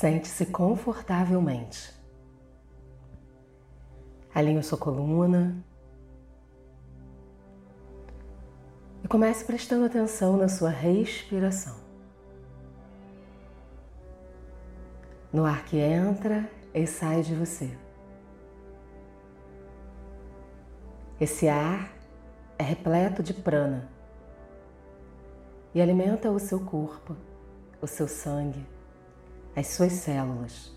Sente-se confortavelmente. Alinhe sua coluna. E comece prestando atenção na sua respiração. No ar que entra e sai de você. Esse ar é repleto de prana e alimenta o seu corpo, o seu sangue, as suas células.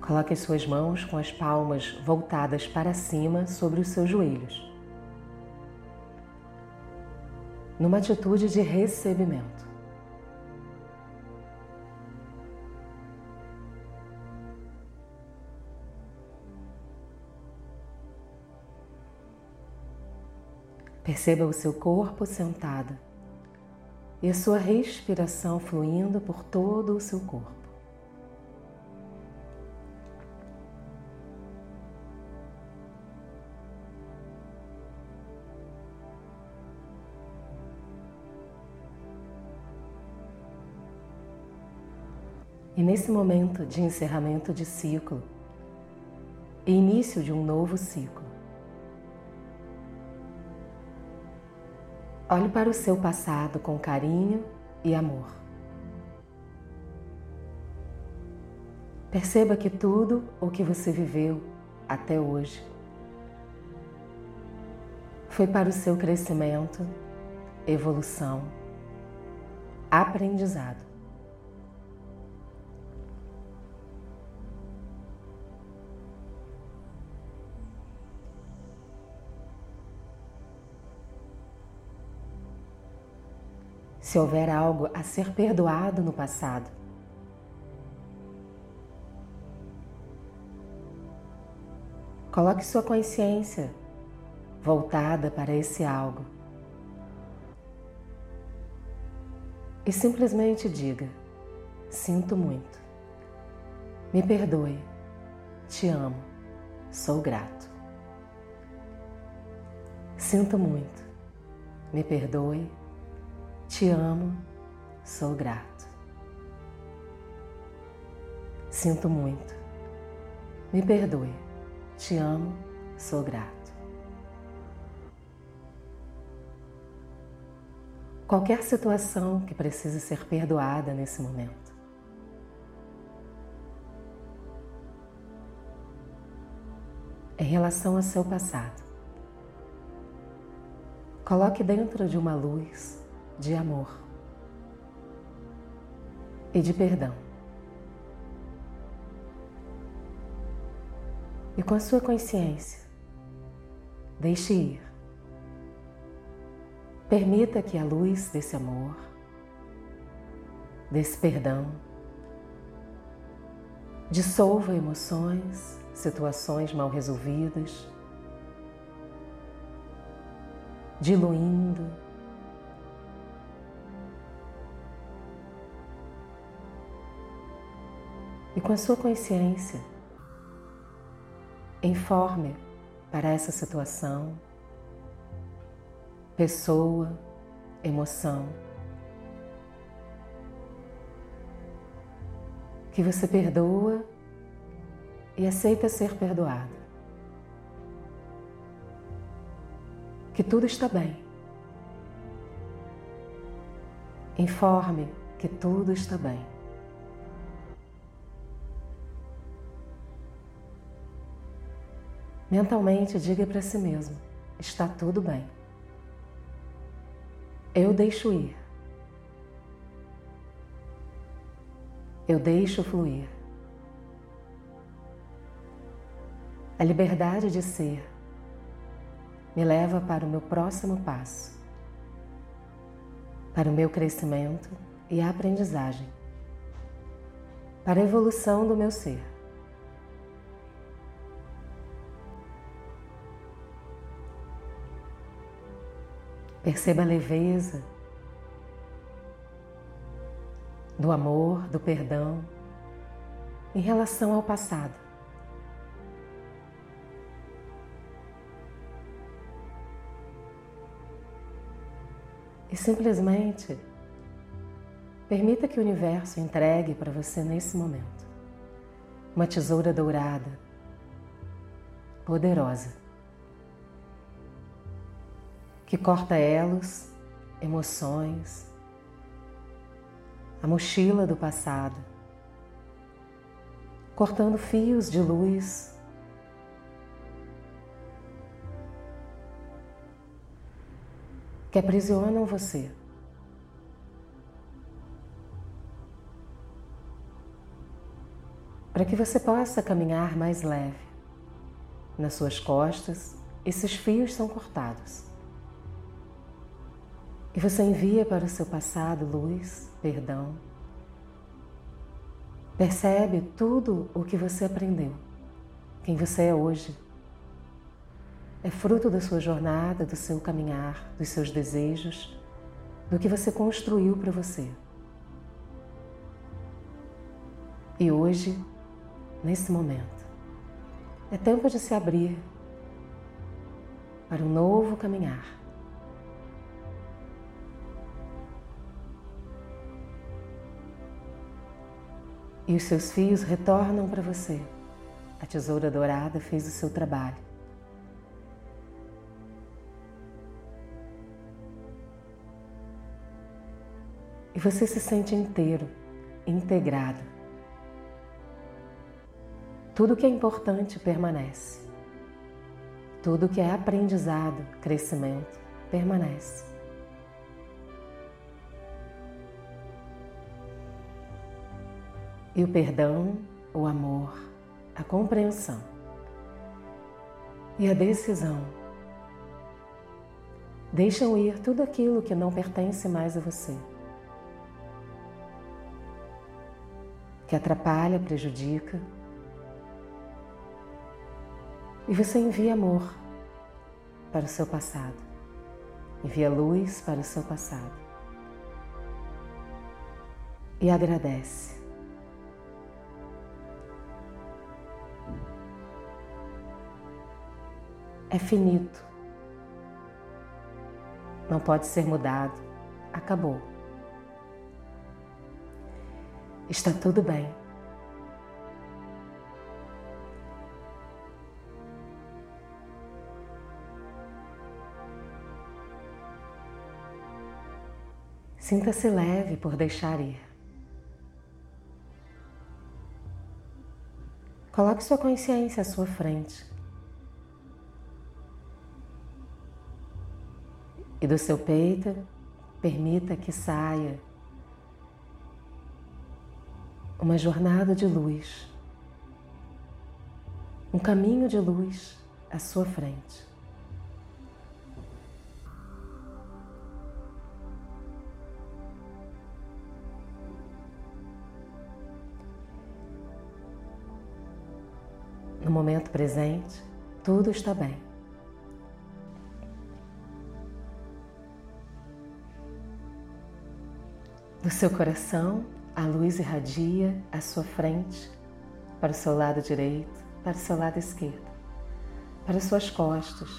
Coloque as suas mãos com as palmas voltadas para cima sobre os seus joelhos. Numa atitude de recebimento. Perceba o seu corpo sentado e a sua respiração fluindo por todo o seu corpo. E nesse momento de encerramento de ciclo e início de um novo ciclo, olhe para o seu passado com carinho e amor. Perceba que tudo o que você viveu até hoje foi para o seu crescimento, evolução, aprendizado. Se houver algo a ser perdoado no passado. Coloque sua consciência voltada para esse algo. E simplesmente diga: Sinto muito, me perdoe, te amo, sou grato. Sinto muito, me perdoe, te amo, sou grato. Sinto muito. Me perdoe. Te amo, sou grato. Qualquer situação que precise ser perdoada nesse momento. Em relação ao seu passado, coloque dentro de uma luz de amor e de perdão. E com a sua consciência, deixe ir. Permita que a luz desse amor, desse perdão, dissolva emoções, situações mal resolvidas, diluindo e com a sua consciência, informe para essa situação, pessoa, emoção, que você perdoa e aceita ser perdoado. Que tudo está bem. Informe que tudo está bem. Mentalmente, diga para si mesmo: está tudo bem. Eu deixo ir. Eu deixo fluir. A liberdade de ser me leva para o meu próximo passo, para o meu crescimento e aprendizagem, para a evolução do meu ser. Perceba a leveza do amor, do perdão em relação ao passado. E simplesmente permita que o universo entregue para você nesse momento uma tesoura dourada, poderosa, que corta elos, emoções, a mochila do passado, cortando fios de luz que aprisionam você. Para que você possa caminhar mais leve. Nas suas costas, esses fios são cortados. E você envia para o seu passado luz, perdão. Percebe tudo o que você aprendeu, quem você é hoje é fruto da sua jornada, do seu caminhar, dos seus desejos, do que você construiu para você. E hoje, nesse momento, é tempo de se abrir para um novo caminhar. E os seus fios retornam para você. A tesoura dourada fez o seu trabalho. e você se sente inteiro, integrado. Tudo que é importante permanece. Tudo que é aprendizado, crescimento, permanece. E o perdão, o amor, a compreensão e a decisão deixam ir tudo aquilo que não pertence mais a você. que atrapalha, prejudica. E você envia amor para o seu passado, envia luz para o seu passado e agradece. É finito, não pode ser mudado, acabou. Está tudo bem. Sinta-se leve por deixar ir. Coloque sua consciência à sua frente. E do seu peito, permita que saia uma jornada de luz, um caminho de luz à sua frente. No momento presente, tudo está bem. Do seu coração, a luz irradia à sua frente, para o seu lado direito, para o seu lado esquerdo, para as suas costas,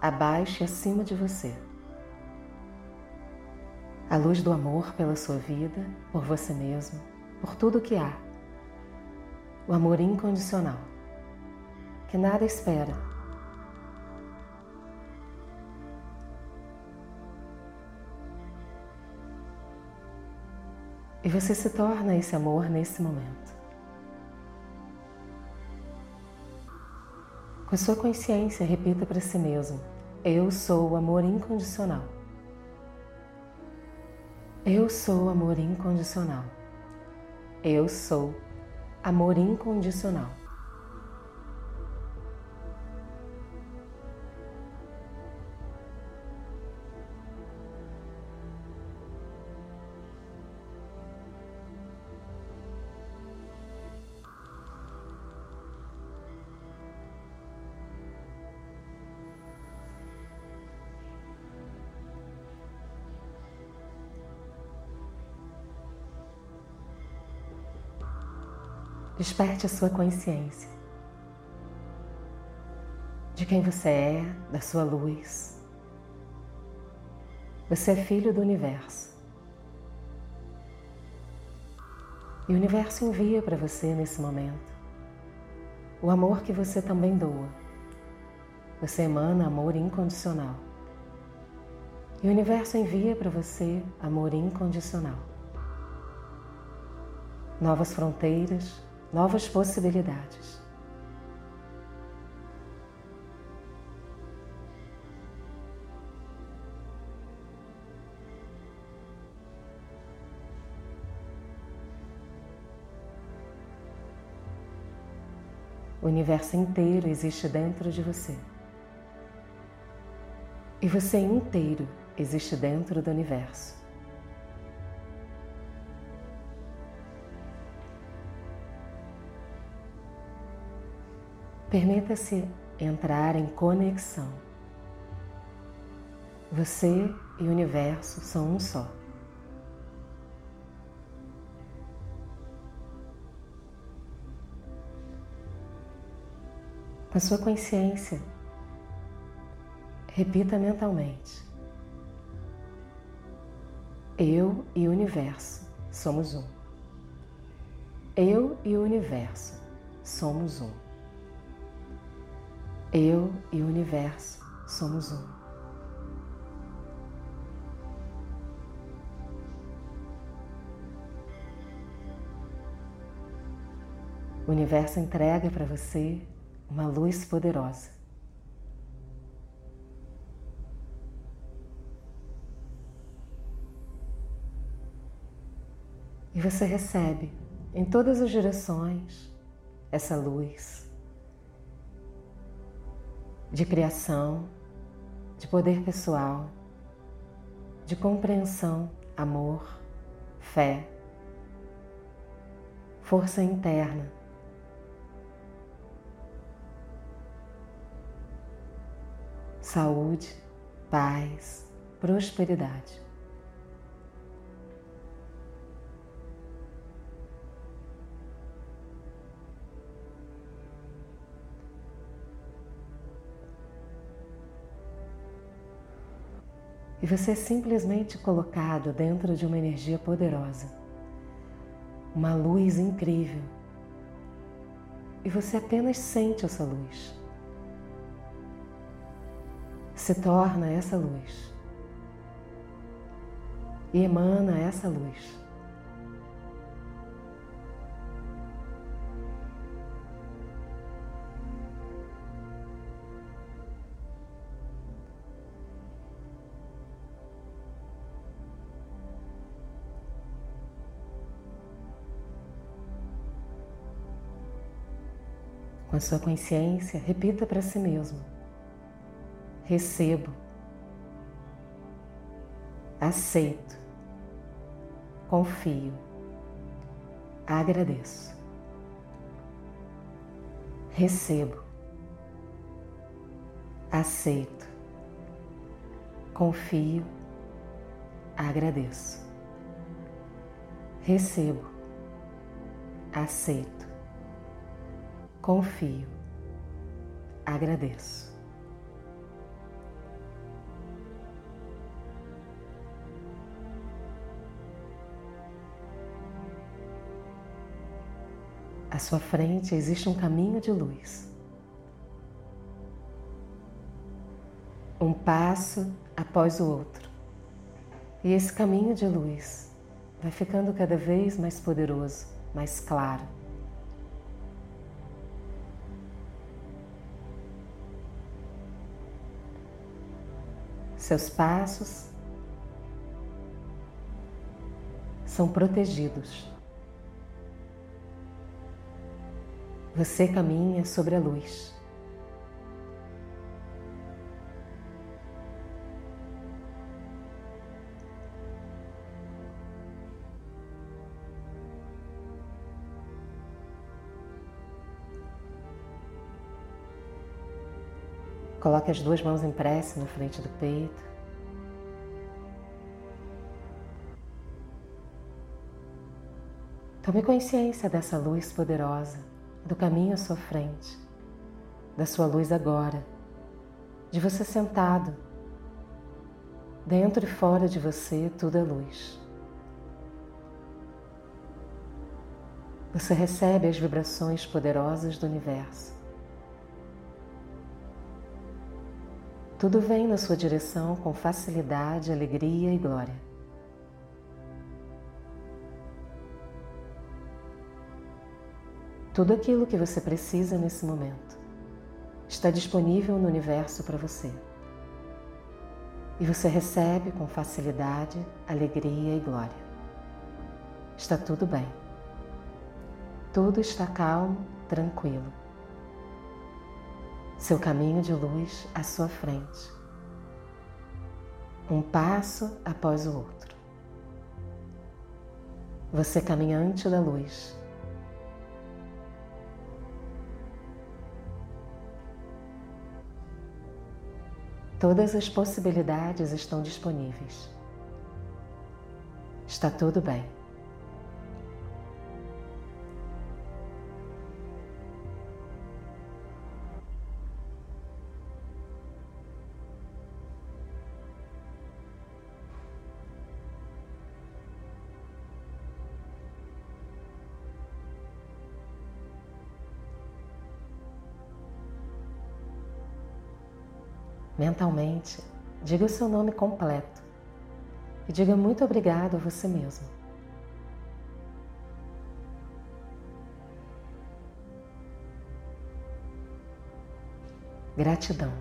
abaixo e acima de você. A luz do amor pela sua vida, por você mesmo, por tudo o que há. O amor incondicional, que nada espera E você se torna esse amor nesse momento. Com sua consciência, repita para si mesmo: Eu sou o amor incondicional. Eu sou amor incondicional. Eu sou amor incondicional. Desperte a sua consciência de quem você é, da sua luz. Você é filho do universo. E o universo envia para você nesse momento o amor que você também doa. Você emana amor incondicional. E o universo envia para você amor incondicional. Novas fronteiras, novas possibilidades. O universo inteiro existe dentro de você. E você inteiro existe dentro do universo. Permita-se entrar em conexão. Você e o universo são um só. Com a sua consciência, repita mentalmente: Eu e o universo somos um. Eu e o universo somos um. Eu e o universo somos um. O universo entrega para você uma luz poderosa. E você recebe em todas as direções essa luz de criação, de poder pessoal, de compreensão, amor, fé, força interna. Saúde, paz, prosperidade. E você é simplesmente colocado dentro de uma energia poderosa, uma luz incrível. E você apenas sente essa luz. Se torna essa luz e emana essa luz. Com a sua consciência, repita para si mesmo: recebo, aceito, confio, agradeço. Recebo, aceito, confio, agradeço. Recebo, aceito confio, agradeço. À sua frente existe um caminho de luz. Um passo após o outro. E esse caminho de luz vai ficando cada vez mais poderoso, mais claro Seus passos são protegidos. Você caminha sobre a luz. Coloque as duas mãos em prece na frente do peito. Tome consciência dessa luz poderosa, do caminho à sua frente, da sua luz agora, de você sentado. Dentro e fora de você, tudo é luz. Você recebe as vibrações poderosas do universo. Tudo vem na sua direção com facilidade, alegria e glória. Tudo aquilo que você precisa nesse momento está disponível no universo para você. E você recebe com facilidade, alegria e glória. Está tudo bem. Tudo está calmo, tranquilo. Seu caminho de luz à sua frente. Um passo após o outro. Você caminhante da luz Todas as possibilidades estão disponíveis. Está tudo bem. Mentalmente, diga o seu nome completo e diga muito obrigado a você mesmo. Gratidão,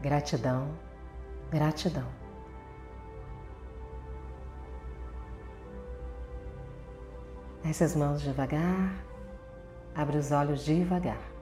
gratidão, gratidão. Desce as mãos devagar, abre os olhos devagar.